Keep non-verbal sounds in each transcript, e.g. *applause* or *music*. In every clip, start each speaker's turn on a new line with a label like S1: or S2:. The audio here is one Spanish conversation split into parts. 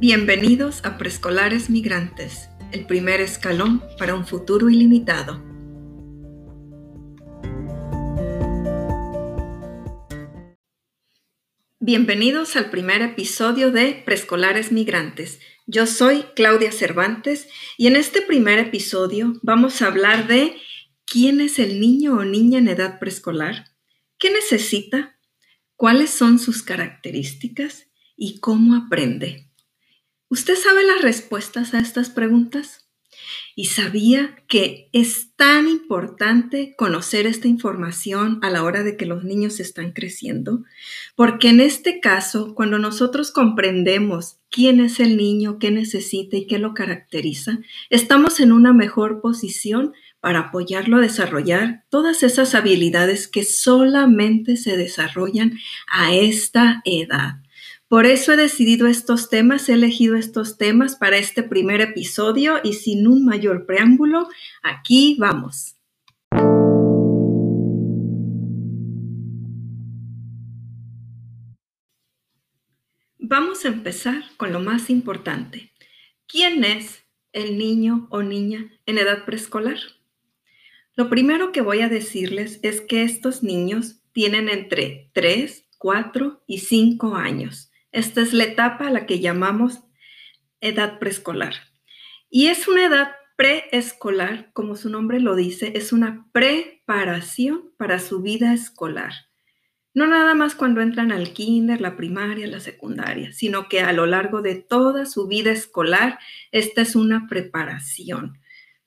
S1: Bienvenidos a Preescolares Migrantes, el primer escalón para un futuro ilimitado. Bienvenidos al primer episodio de Preescolares Migrantes. Yo soy Claudia Cervantes y en este primer episodio vamos a hablar de quién es el niño o niña en edad preescolar, qué necesita, cuáles son sus características y cómo aprende. ¿Usted sabe las respuestas a estas preguntas? ¿Y sabía que es tan importante conocer esta información a la hora de que los niños están creciendo? Porque en este caso, cuando nosotros comprendemos quién es el niño, qué necesita y qué lo caracteriza, estamos en una mejor posición para apoyarlo a desarrollar todas esas habilidades que solamente se desarrollan a esta edad. Por eso he decidido estos temas, he elegido estos temas para este primer episodio y sin un mayor preámbulo, aquí vamos. Vamos a empezar con lo más importante. ¿Quién es el niño o niña en edad preescolar? Lo primero que voy a decirles es que estos niños tienen entre 3, 4 y 5 años. Esta es la etapa a la que llamamos edad preescolar. Y es una edad preescolar, como su nombre lo dice, es una preparación para su vida escolar. No nada más cuando entran al kinder, la primaria, la secundaria, sino que a lo largo de toda su vida escolar, esta es una preparación.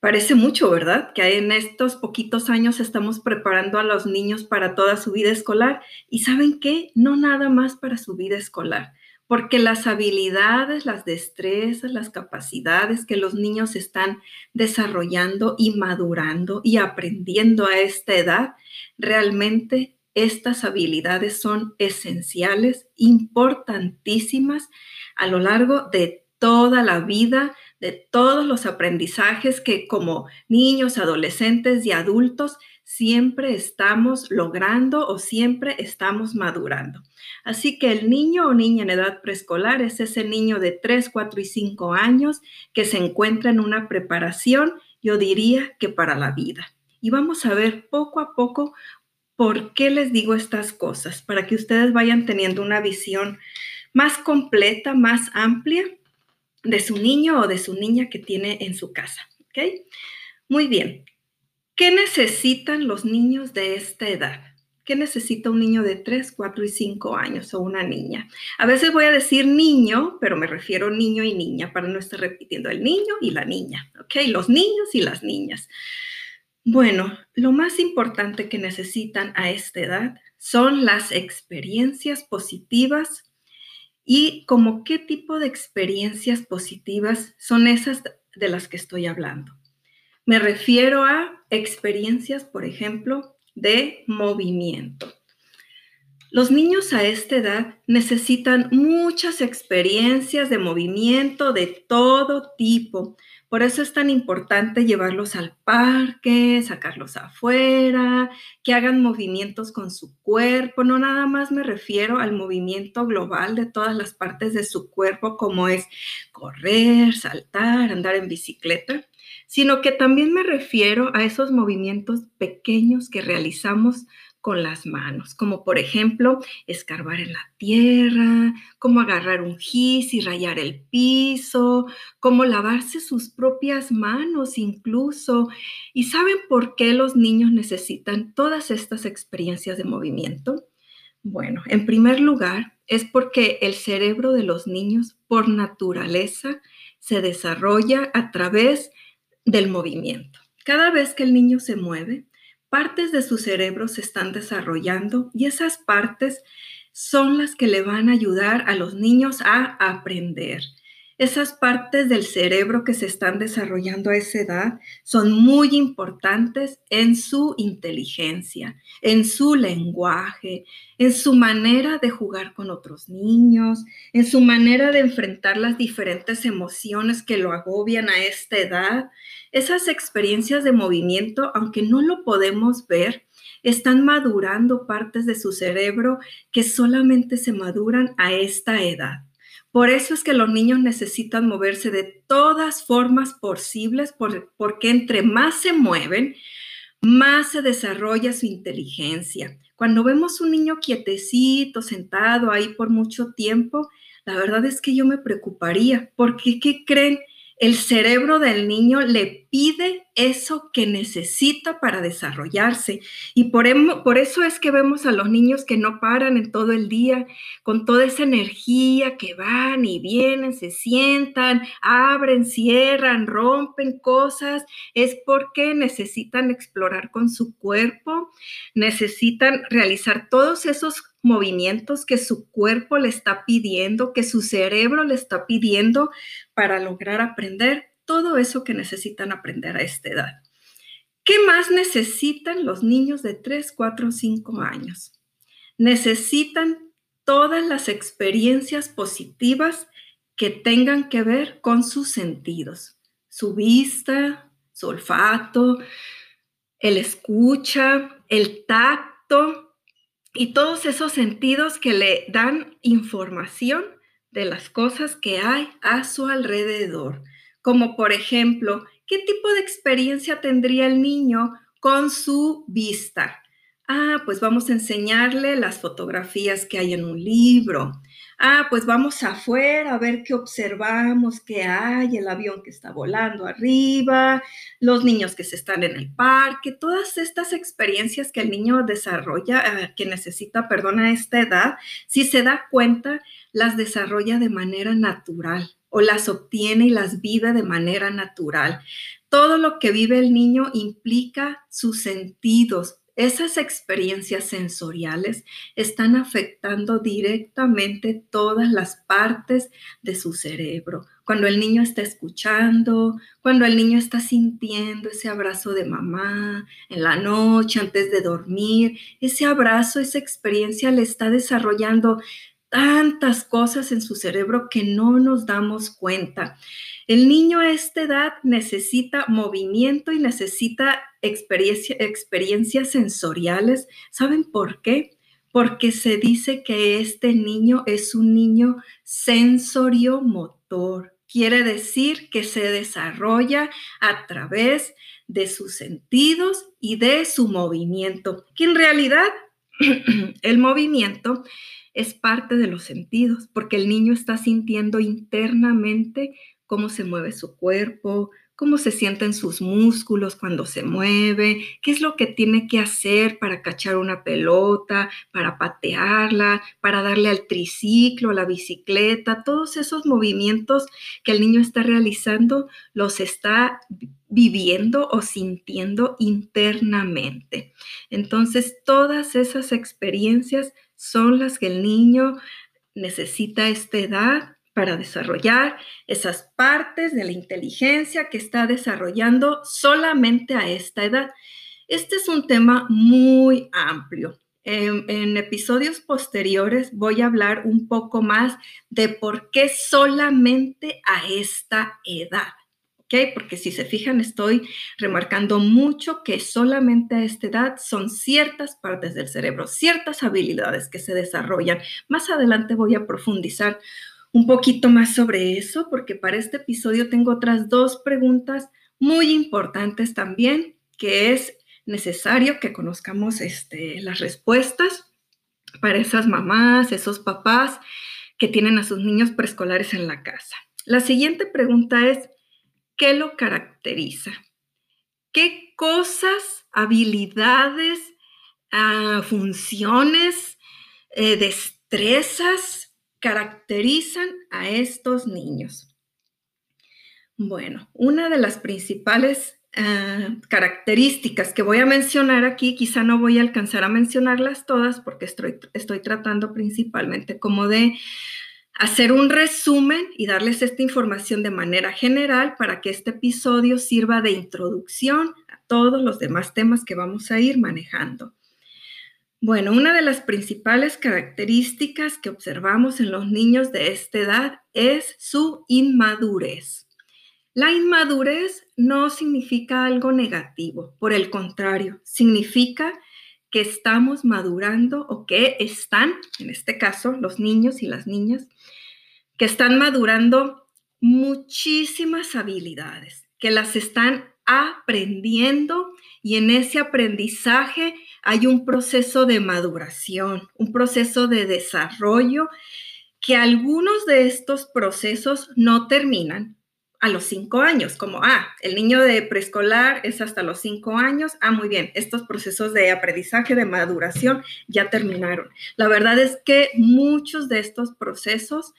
S1: Parece mucho, ¿verdad? Que en estos poquitos años estamos preparando a los niños para toda su vida escolar. Y saben qué? No nada más para su vida escolar, porque las habilidades, las destrezas, las capacidades que los niños están desarrollando y madurando y aprendiendo a esta edad, realmente estas habilidades son esenciales, importantísimas a lo largo de toda la vida, de todos los aprendizajes que como niños, adolescentes y adultos siempre estamos logrando o siempre estamos madurando. Así que el niño o niña en edad preescolar es ese niño de 3, 4 y 5 años que se encuentra en una preparación, yo diría que para la vida. Y vamos a ver poco a poco por qué les digo estas cosas, para que ustedes vayan teniendo una visión más completa, más amplia de su niño o de su niña que tiene en su casa. ¿Ok? Muy bien. ¿Qué necesitan los niños de esta edad? ¿Qué necesita un niño de 3, 4 y 5 años o una niña? A veces voy a decir niño, pero me refiero niño y niña para no estar repitiendo el niño y la niña, ¿ok? Los niños y las niñas. Bueno, lo más importante que necesitan a esta edad son las experiencias positivas y como qué tipo de experiencias positivas son esas de las que estoy hablando. Me refiero a experiencias, por ejemplo, de movimiento. Los niños a esta edad necesitan muchas experiencias de movimiento de todo tipo. Por eso es tan importante llevarlos al parque, sacarlos afuera, que hagan movimientos con su cuerpo. No nada más me refiero al movimiento global de todas las partes de su cuerpo, como es correr, saltar, andar en bicicleta, sino que también me refiero a esos movimientos pequeños que realizamos con las manos, como por ejemplo escarbar en la tierra, como agarrar un gis y rayar el piso, como lavarse sus propias manos incluso. ¿Y saben por qué los niños necesitan todas estas experiencias de movimiento? Bueno, en primer lugar, es porque el cerebro de los niños por naturaleza se desarrolla a través del movimiento. Cada vez que el niño se mueve, partes de su cerebro se están desarrollando y esas partes son las que le van a ayudar a los niños a aprender. Esas partes del cerebro que se están desarrollando a esa edad son muy importantes en su inteligencia, en su lenguaje, en su manera de jugar con otros niños, en su manera de enfrentar las diferentes emociones que lo agobian a esta edad. Esas experiencias de movimiento, aunque no lo podemos ver, están madurando partes de su cerebro que solamente se maduran a esta edad. Por eso es que los niños necesitan moverse de todas formas posibles, porque entre más se mueven, más se desarrolla su inteligencia. Cuando vemos un niño quietecito, sentado ahí por mucho tiempo, la verdad es que yo me preocuparía, porque ¿qué creen? El cerebro del niño le pide eso que necesita para desarrollarse. Y por, por, eso es que vemos a los niños que no paran en todo el día, con toda esa energía que van y vienen, se sientan, abren, cierran, rompen cosas. Es porque necesitan explorar con su cuerpo, necesitan realizar todos esos movimientos que su cuerpo le está pidiendo, que su cerebro le está pidiendo para lograr aprender todo eso que necesitan aprender a esta edad. ¿Qué más necesitan los niños de 3, 4, 5 años? Necesitan todas las experiencias positivas que tengan que ver con sus sentidos, su vista, su olfato, el escucha, el tacto, y todos esos sentidos que le dan información de las cosas que hay a su alrededor, como por ejemplo, ¿qué tipo de experiencia tendría el niño con su vista? Ah, pues vamos a enseñarle las fotografías que hay en un libro. Ah, pues vamos afuera a ver qué observamos, qué hay, el avión que está volando arriba, los niños que se están en el parque, todas estas experiencias que el niño desarrolla, ah, que necesita, perdón, a esta edad, si se da cuenta, las desarrolla de manera natural o las obtiene y las vive de manera natural. Todo lo que vive el niño implica sus sentidos, esas experiencias sensoriales están afectando directamente todas las partes de su cerebro. Cuando el niño está escuchando, cuando el niño está sintiendo ese abrazo de mamá en la noche antes de dormir, ese abrazo, esa experiencia le está desarrollando tantas cosas en su cerebro que no nos damos cuenta. El niño a esta edad necesita movimiento y necesita experiencias sensoriales. ¿Saben por qué? Porque se dice que este niño es un niño sensorio-motor. Quiere decir que se desarrolla a través de sus sentidos y de su movimiento, que en realidad *clears throat* el movimiento es parte de los sentidos, porque el niño está sintiendo internamente cómo se mueve su cuerpo, cómo se sienten sus músculos cuando se mueve, qué es lo que tiene que hacer para cachar una pelota, para patearla, para darle al triciclo, a la bicicleta, todos esos movimientos que el niño está realizando los está viviendo o sintiendo internamente. Entonces, todas esas experiencias son las que el niño necesita a esta edad para desarrollar esas partes de la inteligencia que está desarrollando solamente a esta edad. Este es un tema muy amplio. En, episodios posteriores voy a hablar un poco más de por qué solamente a esta edad. ¿ok? Porque si se fijan, estoy remarcando mucho que solamente a esta edad son ciertas partes del cerebro, ciertas habilidades que se desarrollan. Más adelante voy a profundizar un poquito más sobre eso, porque para este episodio tengo otras dos preguntas muy importantes también, que es necesario que conozcamos este, las respuestas para esas mamás, esos papás que tienen a sus niños preescolares en la casa. La siguiente pregunta es, ¿qué lo caracteriza? ¿Qué cosas, habilidades, ah, funciones, eh, destrezas caracterizan a estos niños? Bueno, una de las principales ah, características que voy a mencionar aquí, quizá no voy a alcanzar a mencionarlas todas porque estoy, estoy tratando principalmente como de hacer un resumen y darles esta información de manera general para que este episodio sirva de introducción a todos los demás temas que vamos a ir manejando. Bueno, una de las principales características que observamos en los niños de esta edad es su inmadurez. La inmadurez no significa algo negativo, por el contrario, significa que estamos madurando o que están, en este caso, los niños y las niñas, que están madurando muchísimas habilidades, que las están aprendiendo y en ese aprendizaje hay un proceso de maduración, un proceso de desarrollo, que algunos de estos procesos no terminan a los cinco años, como, ah, el niño de preescolar es hasta los cinco años, ah, muy bien, estos procesos de aprendizaje, de maduración ya terminaron. La verdad es que muchos de estos procesos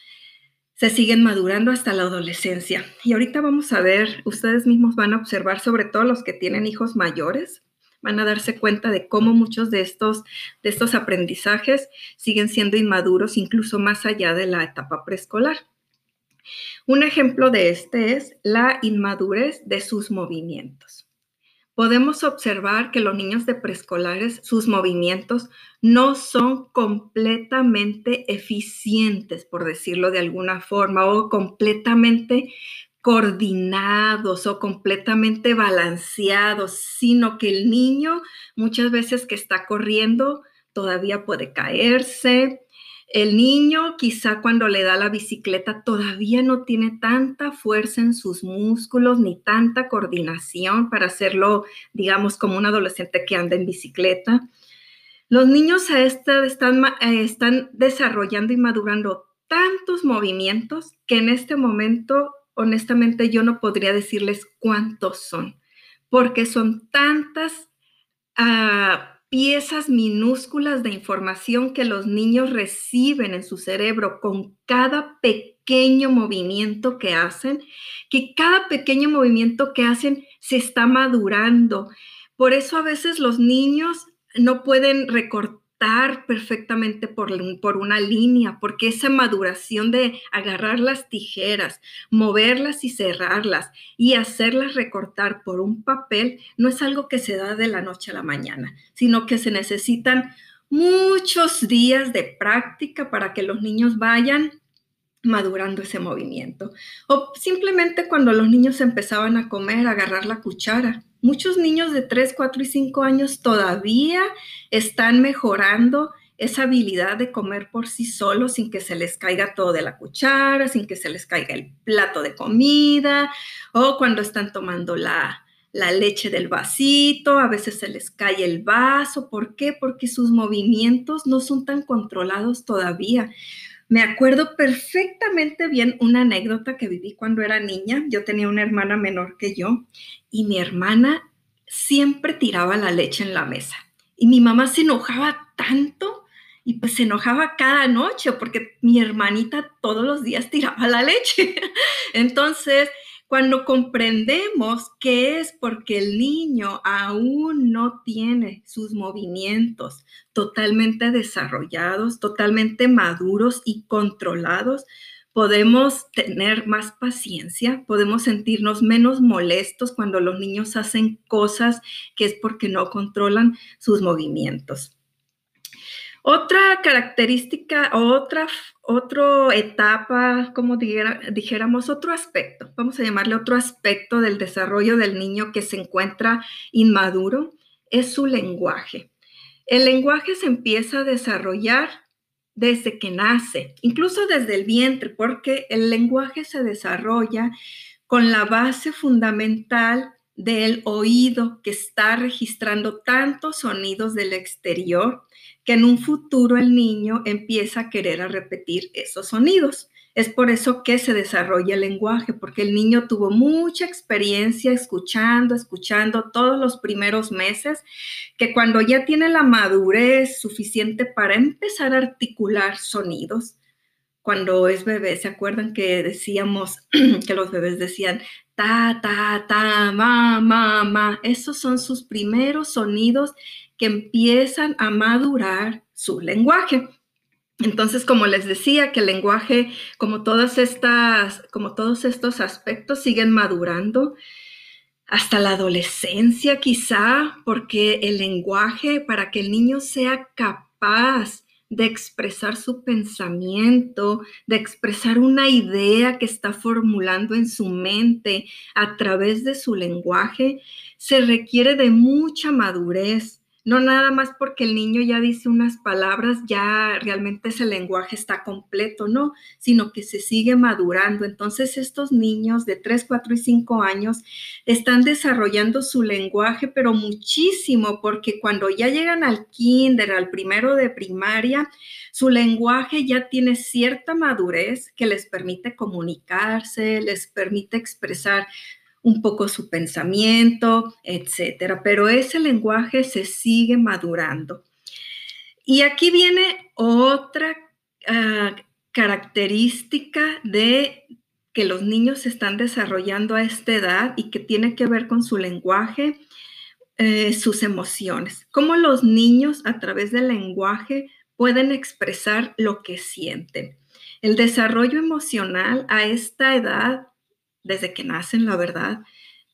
S1: se siguen madurando hasta la adolescencia. Y ahorita vamos a ver, ustedes mismos van a observar, sobre todo los que tienen hijos mayores, van a darse cuenta de cómo muchos de estos, de estos aprendizajes siguen siendo inmaduros incluso más allá de la etapa preescolar. Un ejemplo de este es la inmadurez de sus movimientos. Podemos observar que los niños de preescolares, sus movimientos no son completamente eficientes, por decirlo de alguna forma, o completamente coordinados o completamente balanceados, sino que el niño muchas veces que está corriendo todavía puede caerse, el niño quizá cuando le da la bicicleta todavía no tiene tanta fuerza en sus músculos ni tanta coordinación para hacerlo, digamos, como un adolescente que anda en bicicleta. Los niños a esta están, eh, están desarrollando y madurando tantos movimientos que en este momento, honestamente, yo no podría decirles cuántos son, porque son tantas... Uh, piezas minúsculas de información que los niños reciben en su cerebro con cada pequeño movimiento que hacen, que cada pequeño movimiento que hacen se está madurando. Por eso a veces los niños no pueden recortar perfectamente por, por una línea, porque esa maduración de agarrar las tijeras, moverlas y cerrarlas y hacerlas recortar por un papel no es algo que se da de la noche a la mañana, sino que se necesitan muchos días de práctica para que los niños vayan madurando ese movimiento. O simplemente cuando los niños empezaban a comer, agarrar la cuchara Muchos niños de 3, 4 y 5 años todavía están mejorando esa habilidad de comer por sí solos sin que se les caiga todo de la cuchara, sin que se les caiga el plato de comida o cuando están tomando la, la leche del vasito, a veces se les cae el vaso. ¿Por qué? Porque sus movimientos no son tan controlados todavía. Me acuerdo perfectamente bien una anécdota que viví cuando era niña. Yo tenía una hermana menor que yo y mi hermana siempre tiraba la leche en la mesa. Y mi mamá se enojaba tanto y pues se enojaba cada noche porque mi hermanita todos los días tiraba la leche. *laughs* Entonces, cuando comprendemos que es porque el niño aún no tiene sus movimientos totalmente desarrollados, totalmente maduros y controlados, podemos tener más paciencia, podemos sentirnos menos molestos cuando los niños hacen cosas que es porque no controlan sus movimientos. Otra característica, otra, otra etapa, como dijéramos, otro aspecto, vamos a llamarle otro aspecto del desarrollo del niño que se encuentra inmaduro, es su lenguaje. El lenguaje se empieza a desarrollar desde que nace, incluso desde el vientre, porque el lenguaje se desarrolla con la base fundamental del oído que está registrando tantos sonidos del exterior que en un futuro el niño empieza a querer a repetir esos sonidos. Es por eso que se desarrolla el lenguaje, porque el niño tuvo mucha experiencia escuchando, escuchando todos los primeros meses, que cuando ya tiene la madurez suficiente para empezar a articular sonidos, cuando es bebé, ¿se acuerdan que decíamos *clears throat* que los bebés decían ta, ta, ta, ma, ma, ma? Esos son sus primeros sonidos que empiezan a madurar su lenguaje. Entonces, como les decía, que el lenguaje, como todas estas, como todos estos aspectos siguen madurando hasta la adolescencia quizá, porque el lenguaje, para que el niño sea capaz de expresar su pensamiento, de expresar una idea que está formulando en su mente a través de su lenguaje, se requiere de mucha madurez No nada más porque el niño ya dice unas palabras, ya realmente ese lenguaje está completo, no, sino que se sigue madurando. Entonces estos niños de 3, 4 y 5 años están desarrollando su lenguaje, pero muchísimo, porque cuando ya llegan al kinder, al primero de primaria, su lenguaje ya tiene cierta madurez que les permite comunicarse, les permite expresar un poco su pensamiento, etcétera. Pero ese lenguaje se sigue madurando. Y aquí viene otra ah, característica de que los niños se están desarrollando a esta edad y que tiene que ver con su lenguaje, eh, sus emociones. Cómo los niños a través del lenguaje pueden expresar lo que sienten. El desarrollo emocional a esta edad desde que nacen, la verdad,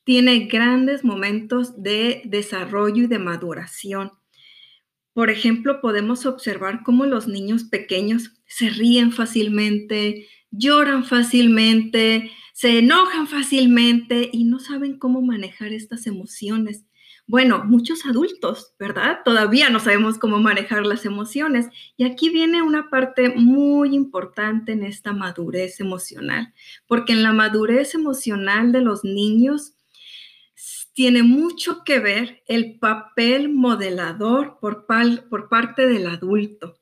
S1: tiene grandes momentos de desarrollo y de maduración. Por ejemplo, podemos observar cómo los niños pequeños se ríen fácilmente, lloran fácilmente, se enojan fácilmente y no saben cómo manejar estas emociones. Bueno, muchos adultos, ¿verdad? Todavía no sabemos cómo manejar las emociones. Y aquí viene una parte muy importante en esta madurez emocional, porque en la madurez emocional de los niños tiene mucho que ver el papel modelador por, parte del adulto.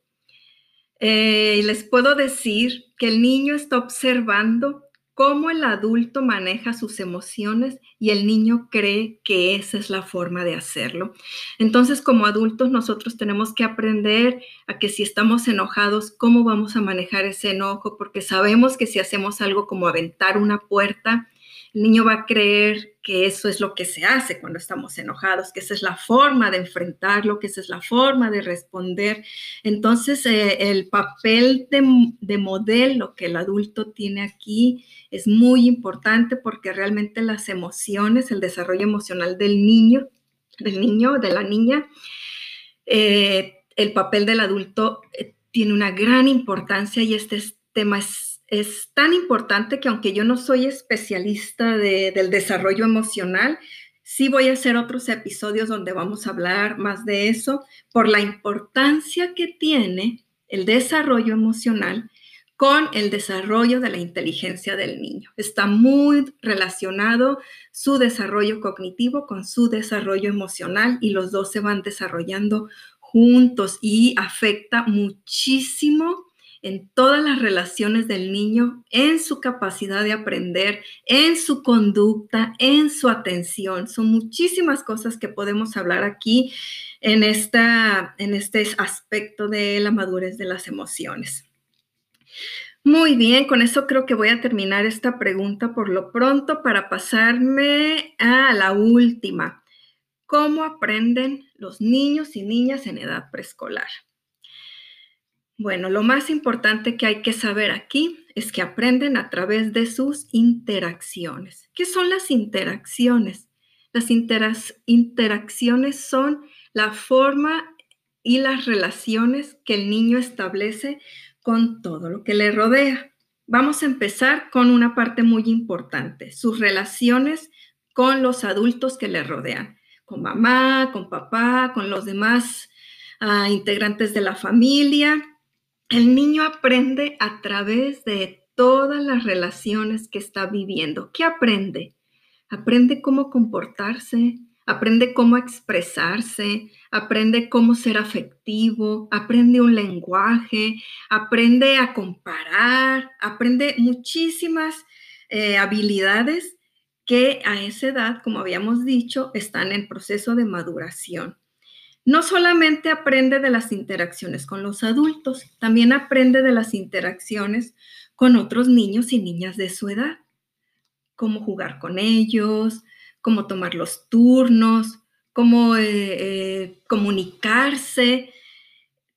S1: Eh, les puedo decir que el niño está observando cómo el adulto maneja sus emociones y el niño cree que esa es la forma de hacerlo. Entonces, como adultos, nosotros tenemos que aprender a que si estamos enojados, cómo vamos a manejar ese enojo, porque sabemos que si hacemos algo como aventar una puerta, el niño va a creer que eso es lo que se hace cuando estamos enojados, que esa es la forma de enfrentarlo, que esa es la forma de responder. Entonces, eh, el papel de, de modelo que el adulto tiene aquí es muy importante porque realmente las emociones, el desarrollo emocional del niño, del niño, de la niña, eh, el papel del adulto eh, tiene una gran importancia y este tema es es tan importante que aunque yo no soy especialista del desarrollo emocional, sí voy a hacer otros episodios donde vamos a hablar más de eso por la importancia que tiene el desarrollo emocional con el desarrollo de la inteligencia del niño. Está muy relacionado su desarrollo cognitivo con su desarrollo emocional y los dos se van desarrollando juntos y afecta muchísimo en todas las relaciones del niño, en su capacidad de aprender, en su conducta, en su atención. Son muchísimas cosas que podemos hablar aquí en, esta, en este aspecto de la madurez de las emociones. Muy bien, con eso creo que voy a terminar esta pregunta por lo pronto para pasarme a la última. ¿Cómo aprenden los niños y niñas en edad preescolar? Bueno, lo más importante que hay que saber aquí es que aprenden a través de sus interacciones. ¿Qué son las interacciones? Las interacciones son la forma y las relaciones que el niño establece con todo lo que le rodea. Vamos a empezar con una parte muy importante, sus relaciones con los adultos que le rodean, con mamá, con papá, con los demás ah, integrantes de la familia el niño aprende a través de todas las relaciones que está viviendo. ¿Qué aprende? Aprende cómo comportarse, aprende cómo expresarse, aprende cómo ser afectivo, aprende un lenguaje, aprende a comparar, aprende muchísimas eh, habilidades que a esa edad, como habíamos dicho, están en proceso de maduración no solamente aprende de las interacciones con los adultos, también aprende de las interacciones con otros niños y niñas de su edad, cómo jugar con ellos, cómo tomar los turnos, cómo eh, eh, comunicarse.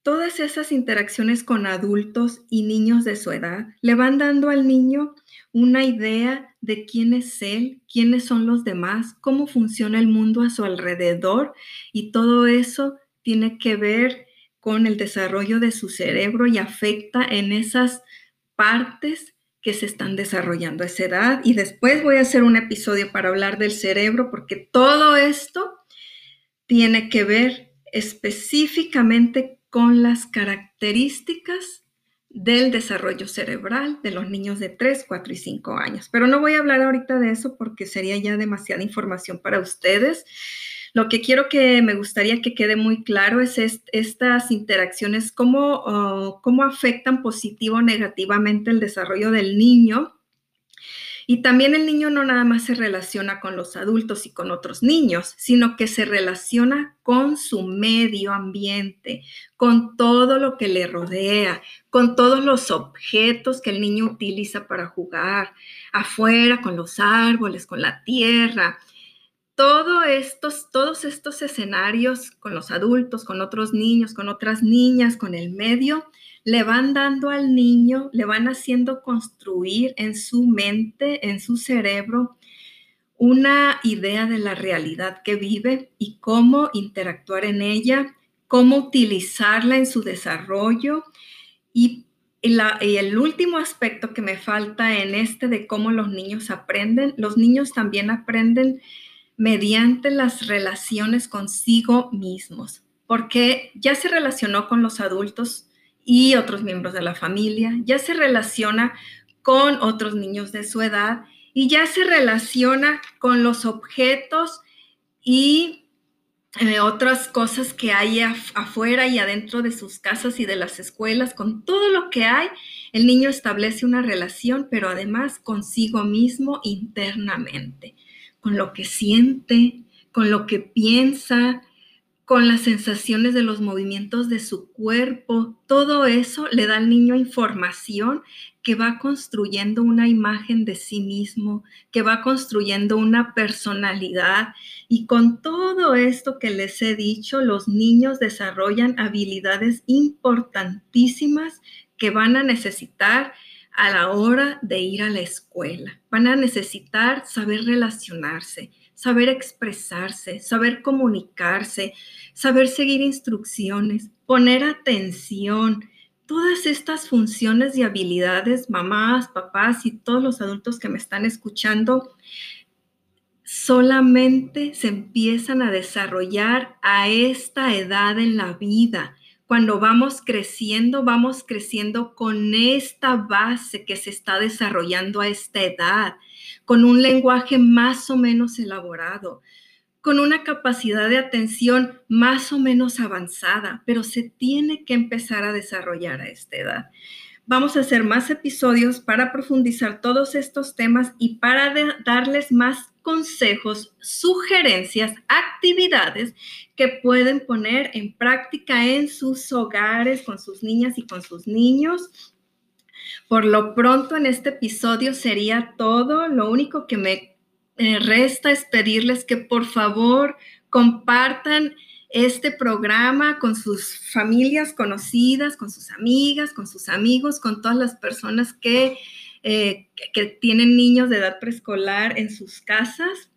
S1: Todas esas interacciones con adultos y niños de su edad le van dando al niño una idea de quién es él, quiénes son los demás, cómo funciona el mundo a su alrededor y todo eso tiene que ver con el desarrollo de su cerebro y afecta en esas partes que se están desarrollando a esa edad. Y después voy a hacer un episodio para hablar del cerebro porque todo esto tiene que ver específicamente con las características del desarrollo cerebral de los niños de 3, 4 y 5 años. Pero no voy a hablar ahorita de eso porque sería ya demasiada información para ustedes. Lo que quiero que me gustaría que quede muy claro es estas interacciones, cómo, oh, cómo afectan positivo o negativamente el desarrollo del niño. Y también el niño no nada más se relaciona con los adultos y con otros niños, sino que se relaciona con su medio ambiente, con todo lo que le rodea, con todos los objetos que el niño utiliza para jugar, afuera, con los árboles, con la tierra, estos, todos estos escenarios con los adultos, con otros niños, con otras niñas, con el medio, le van dando al niño, le van haciendo construir en su mente, en su cerebro, una idea de la realidad que vive y cómo interactuar en ella, cómo utilizarla en su desarrollo. Y el último aspecto que me falta en este de cómo los niños aprenden, los niños también aprenden mediante las relaciones consigo mismos, porque ya se relacionó con los adultos y otros miembros de la familia, ya se relaciona con otros niños de su edad y ya se relaciona con los objetos y eh, otras cosas que hay afuera y adentro de sus casas y de las escuelas, con todo lo que hay, el niño establece una relación, pero además consigo mismo internamente con lo que siente, con lo que piensa, con las sensaciones de los movimientos de su cuerpo. Todo eso le da al niño información que va construyendo una imagen de sí mismo, que va construyendo una personalidad. Y con todo esto que les he dicho, los niños desarrollan habilidades importantísimas que van a necesitar a la hora de ir a la escuela. Van a necesitar saber relacionarse, saber expresarse, saber comunicarse, saber seguir instrucciones, poner atención. Todas estas funciones y habilidades, mamás, papás y todos los adultos que me están escuchando, solamente se empiezan a desarrollar a esta edad en la vida cuando vamos creciendo, vamos creciendo con esta base que se está desarrollando a esta edad, con un lenguaje más o menos elaborado, con una capacidad de atención más o menos avanzada, pero se tiene que empezar a desarrollar a esta edad. Vamos a hacer más episodios para profundizar todos estos temas y para darles más consejos, sugerencias, actividades que pueden poner en práctica en sus hogares, con sus niñas y con sus niños. Por lo pronto en este episodio sería todo. Lo único que me eh, resta es pedirles que por favor compartan este programa con sus familias conocidas, con sus amigas, con sus amigos, con todas las personas que eh, que tienen niños de edad preescolar en sus casas.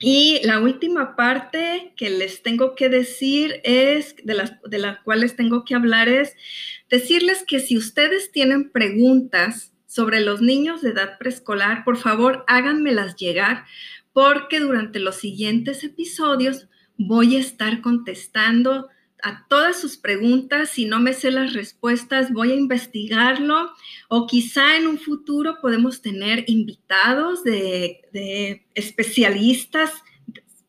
S1: Y la última parte que les tengo que decir es, de las, de las cuales tengo que hablar es decirles que si ustedes tienen preguntas sobre los niños de edad preescolar, por favor háganmelas llegar porque durante los siguientes episodios voy a estar contestando a todas sus preguntas. Si no me sé las respuestas, voy a investigarlo o quizá en un futuro podemos tener invitados de, especialistas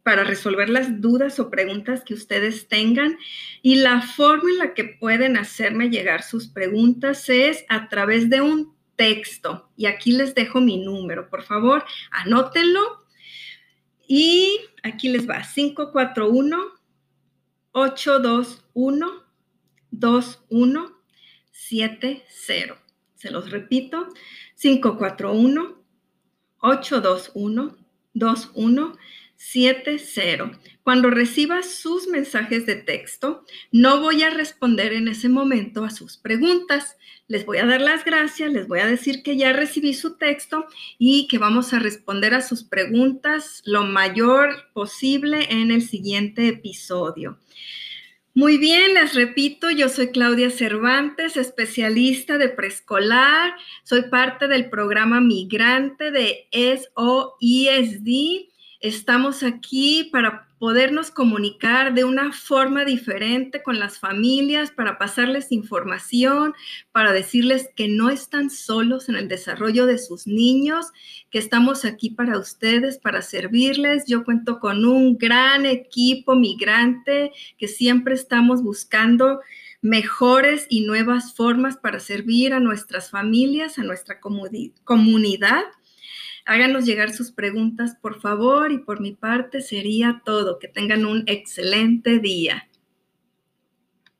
S1: para resolver las dudas o preguntas que ustedes tengan. Y la forma en la que pueden hacerme llegar sus preguntas es a través de un texto. Y aquí les dejo mi número. Por favor, anótenlo. Y aquí les va, 541 821 2170. Se los repito, 541 821 2170. Cuando reciba sus mensajes de texto, no voy a responder en ese momento a sus preguntas. Les voy a dar las gracias, les voy a decir que ya recibí su texto y que vamos a responder a sus preguntas lo mayor posible en el siguiente episodio. Muy bien, les repito, yo soy Claudia Cervantes, especialista de preescolar, soy parte del programa migrante de SOESD. Estamos aquí para podernos comunicar de una forma diferente con las familias, para pasarles información, para decirles que no están solos en el desarrollo de sus niños, que estamos aquí para ustedes, para servirles. Yo cuento con un gran equipo migrante que siempre estamos buscando mejores y nuevas formas para servir a nuestras familias, a nuestra comunidad Háganos llegar sus preguntas, por favor, y por mi parte sería todo. Que tengan un excelente día.